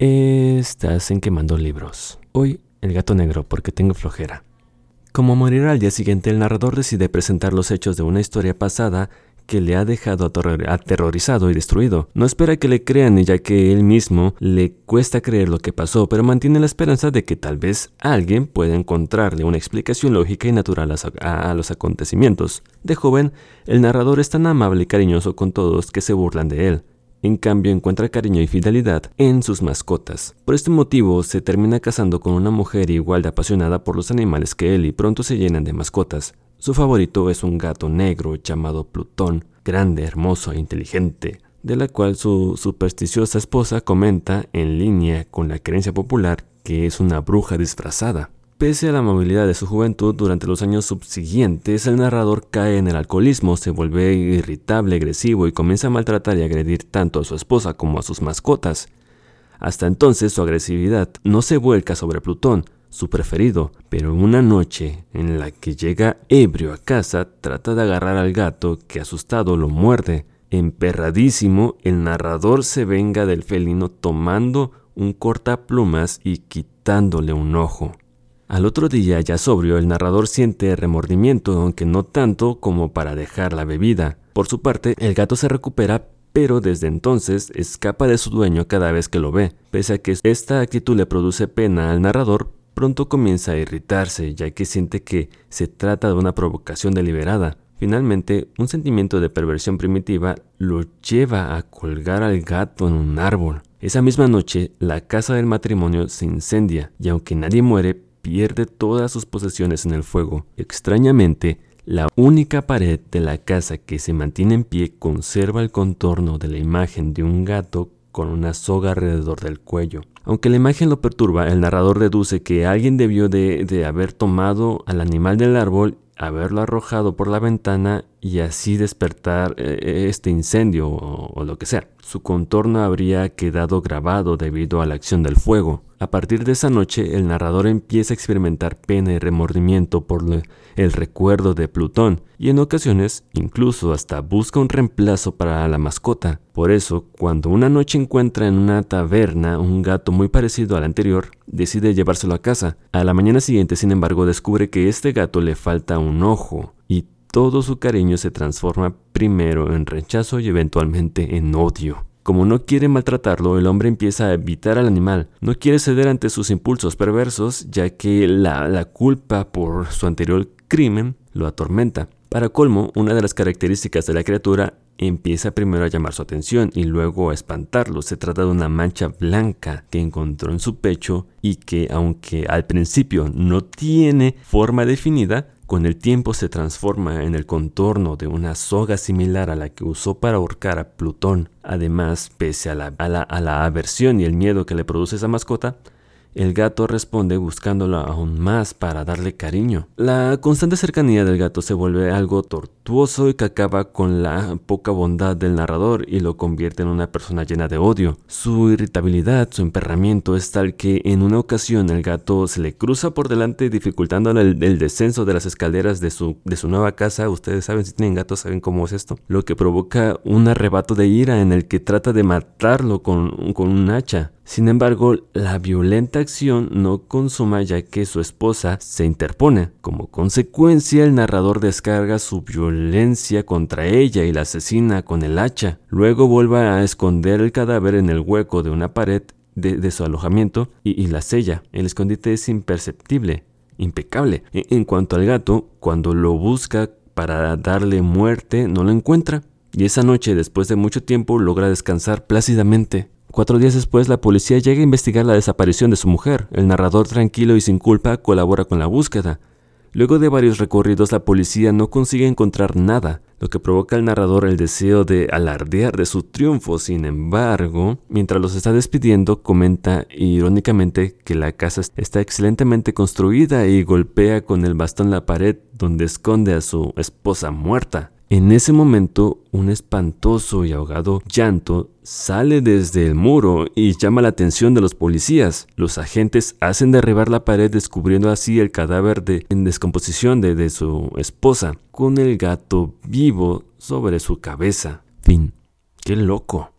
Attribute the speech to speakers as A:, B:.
A: Estás en quemando libros. Hoy el gato negro porque tengo flojera. Como morirá al día siguiente, el narrador decide presentar los hechos de una historia pasada que le ha dejado aterrorizado y destruido. No espera que le crean ya que él mismo le cuesta creer lo que pasó, pero mantiene la esperanza de que tal vez alguien pueda encontrarle una explicación lógica y natural a, a los acontecimientos. De joven, el narrador es tan amable y cariñoso con todos que se burlan de él. En cambio, encuentra cariño y fidelidad en sus mascotas. Por este motivo, se termina casando con una mujer igual de apasionada por los animales que él y pronto se llenan de mascotas. Su favorito es un gato negro llamado Plutón, grande, hermoso e inteligente, de la cual su supersticiosa esposa comenta en línea con la creencia popular que es una bruja disfrazada. Pese a la movilidad de su juventud, durante los años subsiguientes, el narrador cae en el alcoholismo, se vuelve irritable, agresivo y comienza a maltratar y agredir tanto a su esposa como a sus mascotas. Hasta entonces su agresividad no se vuelca sobre Plutón, su preferido, pero una noche en la que llega ebrio a casa, trata de agarrar al gato que asustado lo muerde. Emperradísimo, el narrador se venga del felino tomando un cortaplumas y quitándole un ojo. Al otro día, ya sobrio, el narrador siente remordimiento, aunque no tanto como para dejar la bebida. Por su parte, el gato se recupera, pero desde entonces escapa de su dueño cada vez que lo ve. Pese a que esta actitud le produce pena al narrador, pronto comienza a irritarse, ya que siente que se trata de una provocación deliberada. Finalmente, un sentimiento de perversión primitiva lo lleva a colgar al gato en un árbol. Esa misma noche, la casa del matrimonio se incendia, y aunque nadie muere, pierde todas sus posesiones en el fuego. Extrañamente, la única pared de la casa que se mantiene en pie conserva el contorno de la imagen de un gato con una soga alrededor del cuello. Aunque la imagen lo perturba, el narrador deduce que alguien debió de, haber tomado al animal del árbol, haberlo arrojado por la ventana y así despertar eh, este incendio o lo que sea. Su contorno habría quedado grabado debido a la acción del fuego. A partir de esa noche, el narrador empieza a experimentar pena y remordimiento por el recuerdo de Plutón y en ocasiones incluso hasta busca un reemplazo para la mascota. Por eso, cuando una noche encuentra en una taberna un gato muy parecido al anterior, decide llevárselo a casa. A la mañana siguiente, sin embargo, descubre que este gato le falta un ojo y todo su cariño se transforma primero en rechazo y eventualmente en odio. Como no quiere maltratarlo, el hombre empieza a evitar al animal. No quiere ceder ante sus impulsos perversos, ya que la, culpa por su anterior crimen lo atormenta. Para colmo, una de las características de la criatura empieza primero a llamar su atención y luego a espantarlo. Se trata de una mancha blanca que encontró en su pecho y que aunque al principio no tiene forma definida, con el tiempo se transforma en el contorno de una soga similar a la que usó para ahorcar a Plutón. Además, pese a la, a la aversión y el miedo que le produce esa mascota, el gato responde buscándolo aún más para darle cariño. La constante cercanía del gato se vuelve algo tortuoso y que acaba con la poca bondad del narrador y lo convierte en una persona llena de odio. Su irritabilidad, su emperramiento es tal que en una ocasión el gato se le cruza por delante dificultándole el, descenso de las escaleras de su, de su nueva casa. Ustedes saben si tienen gatos, saben cómo es esto. Lo que provoca un arrebato de ira en el que trata de matarlo con, con un hacha. Sin embargo, la violenta acción no consuma ya que su esposa se interpone. Como consecuencia, el narrador descarga su violencia contra ella y la asesina con el hacha. Luego vuelve a esconder el cadáver en el hueco de una pared de, su alojamiento y, la sella. El escondite es imperceptible, impecable. E, en cuanto al gato, cuando lo busca para darle muerte, no lo encuentra. Y esa noche, después de mucho tiempo, logra descansar plácidamente. Cuatro días después, la policía llega a investigar la desaparición de su mujer. El narrador, tranquilo y sin culpa, colabora con la búsqueda. Luego de varios recorridos, la policía no consigue encontrar nada, lo que provoca al narrador el deseo de alardear de su triunfo. Sin embargo, mientras los está despidiendo, comenta irónicamente que la casa está excelentemente construida y golpea con el bastón la pared donde esconde a su esposa muerta. En ese momento, un espantoso y ahogado llanto sale desde el muro y llama la atención de los policías. Los agentes hacen derribar la pared descubriendo así el cadáver de, en descomposición de, de su esposa, con el gato vivo sobre su cabeza. Fin. ¡Qué loco!